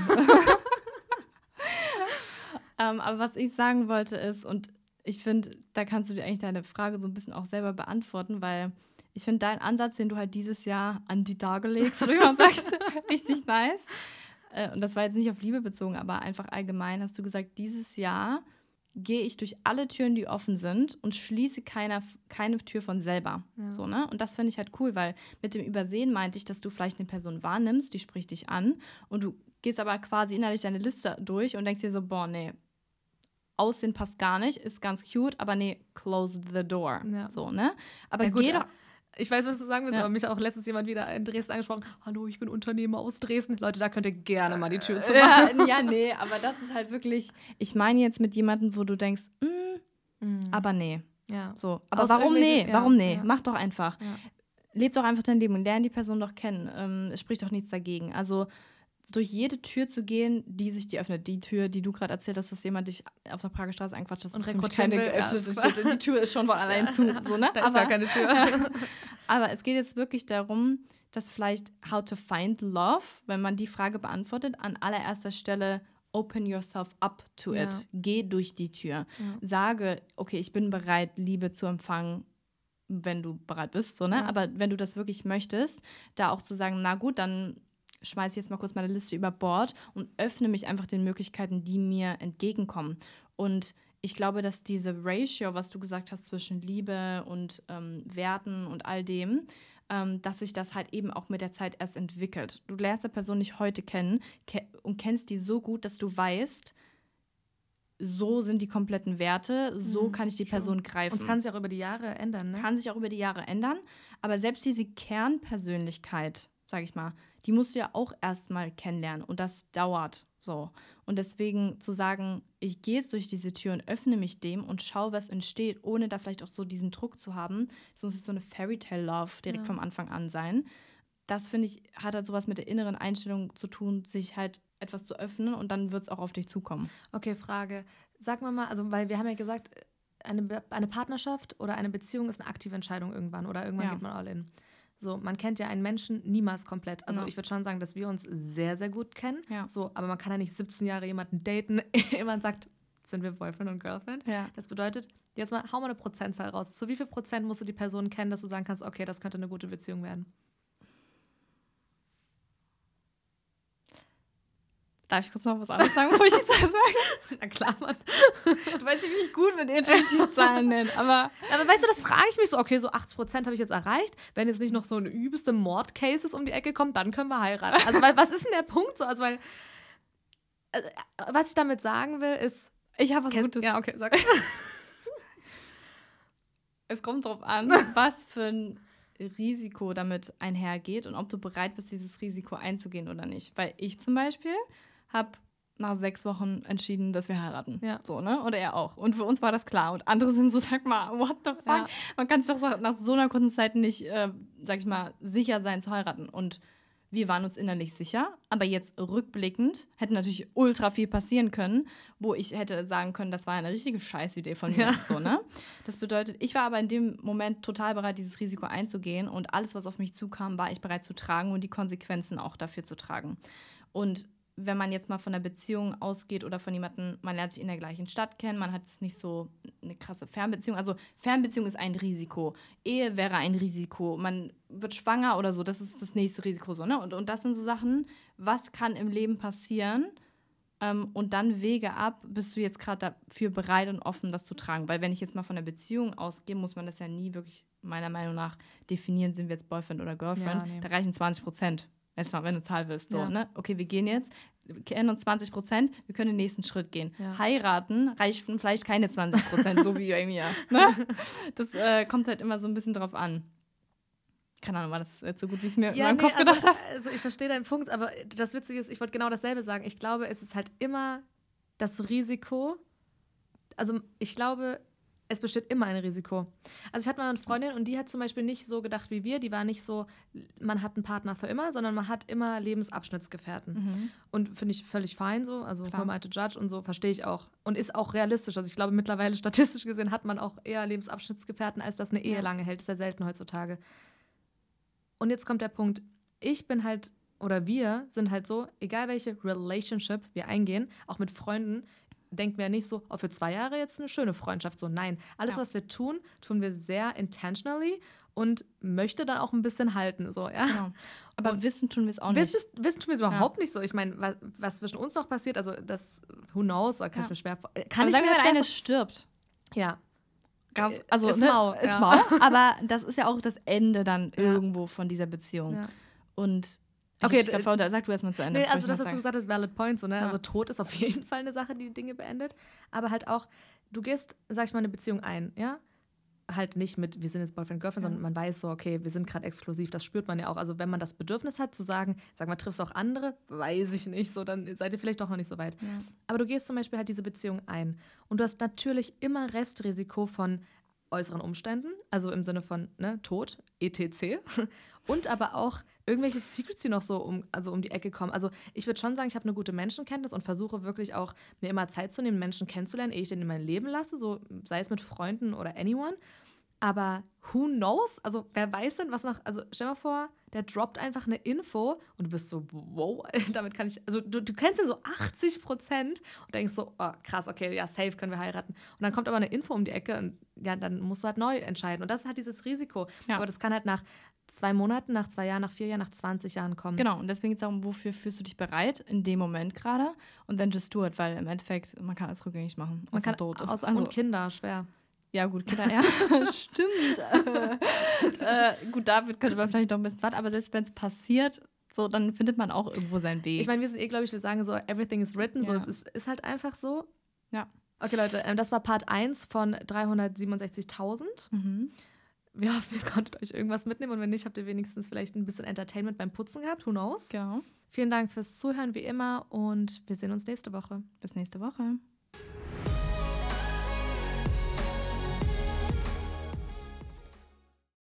ähm, aber was ich sagen wollte ist und ich finde, da kannst du dir eigentlich deine Frage so ein bisschen auch selber beantworten, weil ich finde deinen Ansatz, den du halt dieses Jahr an die Tage legst, wie man sagt, richtig nice. Äh, und das war jetzt nicht auf Liebe bezogen, aber einfach allgemein hast du gesagt, dieses Jahr gehe ich durch alle Türen, die offen sind und schließe keine, keine Tür von selber. Ja. So, ne? Und das finde ich halt cool, weil mit dem Übersehen meinte ich, dass du vielleicht eine Person wahrnimmst, die spricht dich an und du gehst aber quasi innerlich deine Liste durch und denkst dir so, boah, nee, Aussehen passt gar nicht, ist ganz cute, aber nee, close the door. Ja. So, ne? Aber ja, gut, geh doch. Ich weiß, was du sagen willst, ja. aber mich auch letztens jemand wieder in Dresden angesprochen. Hallo, ich bin Unternehmer aus Dresden. Leute, da könnt ihr gerne mal die Tür zu machen. Ja, ja [laughs] nee, aber das ist halt wirklich. Ich meine jetzt mit jemandem, wo du denkst, mm, mm. aber nee. Ja. So. Aber aus warum nee? Warum nee? Mach doch einfach. Leb doch einfach dein Leben und lerne die Person doch kennen. Ähm, es spricht doch nichts dagegen. Also durch jede Tür zu gehen, die sich dir öffnet. Die Tür, die du gerade erzählt hast, dass jemand dich auf der Prager Straße anquatscht, das und ist keine geöffnete ja, [laughs] Die Tür ist schon von allein ja. zu. So, ne? [laughs] Da aber, ist ja keine Tür. [laughs] aber es geht jetzt wirklich darum, dass vielleicht How to Find Love, wenn man die Frage beantwortet, an allererster Stelle open yourself up to ja. it. Geh durch die Tür. Sage, okay, ich bin bereit, Liebe zu empfangen wenn du bereit bist, so, ne? Ja. Aber wenn du das wirklich möchtest, da auch zu sagen, na gut, dann schmeiße ich jetzt mal kurz meine Liste über Bord und öffne mich einfach den Möglichkeiten, die mir entgegenkommen. Und ich glaube, dass diese Ratio, was du gesagt hast, zwischen Liebe und ähm, Werten und all dem, ähm, dass sich das halt eben auch mit der Zeit erst entwickelt. Du lernst eine Person nicht heute kennen ke und kennst die so gut, dass du weißt, so sind die kompletten Werte, so mhm, kann ich die Person schon. greifen. Und es kann sich auch über die Jahre ändern, ne? Kann sich auch über die Jahre ändern. Aber selbst diese Kernpersönlichkeit, sage ich mal, die musst du ja auch erstmal kennenlernen und das dauert so. Und deswegen zu sagen, ich gehe jetzt durch diese Tür und öffne mich dem und schaue, was entsteht, ohne da vielleicht auch so diesen Druck zu haben. Es muss jetzt so eine Fairy-Tale Love direkt ja. vom Anfang an sein. Das finde ich, hat halt sowas mit der inneren Einstellung zu tun, sich halt etwas zu öffnen und dann wird es auch auf dich zukommen. Okay, Frage. Sag mal mal, also weil wir haben ja gesagt, eine, eine Partnerschaft oder eine Beziehung ist eine aktive Entscheidung irgendwann oder irgendwann ja. geht man all in. So, man kennt ja einen Menschen niemals komplett. Also ja. ich würde schon sagen, dass wir uns sehr, sehr gut kennen. Ja. So, aber man kann ja nicht 17 Jahre jemanden daten, [laughs] jemand sagt, sind wir Boyfriend und Girlfriend. Ja. Das bedeutet, jetzt mal, hau mal eine Prozentzahl raus. Zu wie viel Prozent musst du die Person kennen, dass du sagen kannst, okay, das könnte eine gute Beziehung werden? Darf ich kurz noch was anderes sagen, bevor ich die Zahl sage? [laughs] Na klar, Mann. Du weißt, ich bin nicht gut, wenn ihr Zahlen nennt. Aber, [laughs] aber weißt du, das frage ich mich so. Okay, so 80 Prozent habe ich jetzt erreicht. Wenn jetzt nicht noch so ein übelste Mordcases um die Ecke kommt, dann können wir heiraten. Also, weil, was ist denn der Punkt so? Also, weil, also, was ich damit sagen will, ist. Ich habe was Gutes. Ja, okay, sag. [laughs] es kommt drauf an, was für ein Risiko damit einhergeht und ob du bereit bist, dieses Risiko einzugehen oder nicht. Weil ich zum Beispiel habe nach sechs Wochen entschieden, dass wir heiraten. Ja. So, ne? Oder er auch. Und für uns war das klar. Und andere [laughs] sind so, sag mal, what the fuck? Ja. Man kann sich doch nach so einer kurzen Zeit nicht, äh, sag ich mal, sicher sein zu heiraten. Und wir waren uns innerlich sicher, aber jetzt rückblickend hätte natürlich ultra viel passieren können, wo ich hätte sagen können, das war eine richtige Scheißidee von mir. Ja. So, ne? Das bedeutet, ich war aber in dem Moment total bereit, dieses Risiko einzugehen und alles, was auf mich zukam, war ich bereit zu tragen und die Konsequenzen auch dafür zu tragen. Und wenn man jetzt mal von einer Beziehung ausgeht oder von jemandem, man lernt sich in der gleichen Stadt kennen, man hat es nicht so eine krasse Fernbeziehung. Also Fernbeziehung ist ein Risiko. Ehe wäre ein Risiko. Man wird schwanger oder so, das ist das nächste Risiko. So, ne? und, und das sind so Sachen, was kann im Leben passieren? Ähm, und dann Wege ab, bist du jetzt gerade dafür bereit und offen, das zu tragen. Weil wenn ich jetzt mal von der Beziehung ausgehe, muss man das ja nie wirklich meiner Meinung nach definieren, sind wir jetzt Boyfriend oder Girlfriend. Ja, nee. Da reichen 20 Prozent jetzt mal, wenn du Zahl wirst. So, ja. ne? Okay, wir gehen jetzt, wir kennen uns 20 Prozent, wir können den nächsten Schritt gehen. Ja. Heiraten reicht vielleicht keine 20 Prozent, so wie bei mir. Ne? [laughs] Das äh, kommt halt immer so ein bisschen drauf an. Keine Ahnung, war das jetzt so gut, wie ich es mir ja, in meinem nee, Kopf gedacht also, habe? Also ich verstehe deinen Punkt, aber das Witzige ist, ich wollte genau dasselbe sagen. Ich glaube, es ist halt immer das Risiko. Also ich glaube, es besteht immer ein Risiko. Also ich hatte mal eine Freundin und die hat zum Beispiel nicht so gedacht wie wir. Die war nicht so, man hat einen Partner für immer, sondern man hat immer Lebensabschnittsgefährten. Mhm. Und finde ich völlig fein so. Also Klar. who to judge und so verstehe ich auch. Und ist auch realistisch. Also ich glaube mittlerweile statistisch gesehen hat man auch eher Lebensabschnittsgefährten, als dass eine Ehe ja. lange hält. Das ist ja selten heutzutage. Und jetzt kommt der Punkt. Ich bin halt oder wir sind halt so, egal welche Relationship wir eingehen, auch mit Freunden, denken wir ja nicht so, oh, für zwei Jahre jetzt eine schöne Freundschaft. So, nein. Alles, ja. was wir tun, tun wir sehr intentionally und möchte dann auch ein bisschen halten. So, ja. Genau. Aber und wissen tun wir es auch nicht. Wissen, wissen tun wir es überhaupt ja. nicht so. Ich meine, was, was, zwischen uns noch passiert, also das, who knows, kann ja. ich mir schwer äh, kann aber ich sagen mir, wenn eine stirbt. Ja. Ganz, also, ist ne, mau. Ist mau. [laughs] Aber das ist ja auch das Ende dann irgendwo von dieser Beziehung. Und Okay, ich glaub, sag du erstmal zu Ende. Nee, also das, was sagen. du gesagt hast, valid point, so, ne? Ja. Also Tod ist auf [laughs] jeden Fall eine Sache, die Dinge beendet. Aber halt auch, du gehst, sag ich mal, eine Beziehung ein, ja? Halt nicht mit, wir sind jetzt Boyfriend, Girlfriend, ja. sondern man weiß so, okay, wir sind gerade exklusiv, das spürt man ja auch. Also wenn man das Bedürfnis hat, zu sagen, sag mal, triffst auch andere, weiß ich nicht, so, dann seid ihr vielleicht doch noch nicht so weit. Ja. Aber du gehst zum Beispiel halt diese Beziehung ein und du hast natürlich immer Restrisiko von äußeren Umständen, also im Sinne von ne, Tod, etc. [laughs] Und aber auch irgendwelche Secrets, die noch so um, also um die Ecke kommen. Also ich würde schon sagen, ich habe eine gute Menschenkenntnis und versuche wirklich auch, mir immer Zeit zu nehmen, Menschen kennenzulernen, ehe ich den in mein Leben lasse, so sei es mit Freunden oder anyone. Aber who knows? Also wer weiß denn, was noch, also stell mal vor, der droppt einfach eine Info und du bist so, wow, [laughs] damit kann ich, also du, du kennst ihn so 80 Prozent und denkst so, oh, krass, okay, ja, safe können wir heiraten. Und dann kommt aber eine Info um die Ecke und ja, dann musst du halt neu entscheiden. Und das ist halt dieses Risiko. Ja. Aber das kann halt nach zwei Monaten, nach zwei Jahren, nach vier Jahren, nach 20 Jahren kommen. Genau, und deswegen geht es darum, wofür fühlst du dich bereit in dem Moment gerade und dann just do it, weil im Endeffekt, man kann alles rückgängig machen. Man kann tot. Aus, also, und Kinder, schwer. Ja, gut, Kinder, ja, [laughs] [laughs] stimmt. äh, gut, damit könnte man vielleicht noch ein bisschen warten, aber selbst wenn es passiert, so, dann findet man auch irgendwo seinen Weg. Ich meine, wir sind eh, glaube ich, wir sagen so, everything is written, ja. so, es ist, ist halt einfach so. Ja. Okay, Leute, ähm, das war Part 1 von 367.000. Mhm. [laughs] Wir hoffen, ihr konntet euch irgendwas mitnehmen und wenn nicht, habt ihr wenigstens vielleicht ein bisschen Entertainment beim Putzen gehabt. Who knows? Genau. Vielen Dank fürs Zuhören wie immer und wir sehen uns nächste Woche. Bis nächste Woche.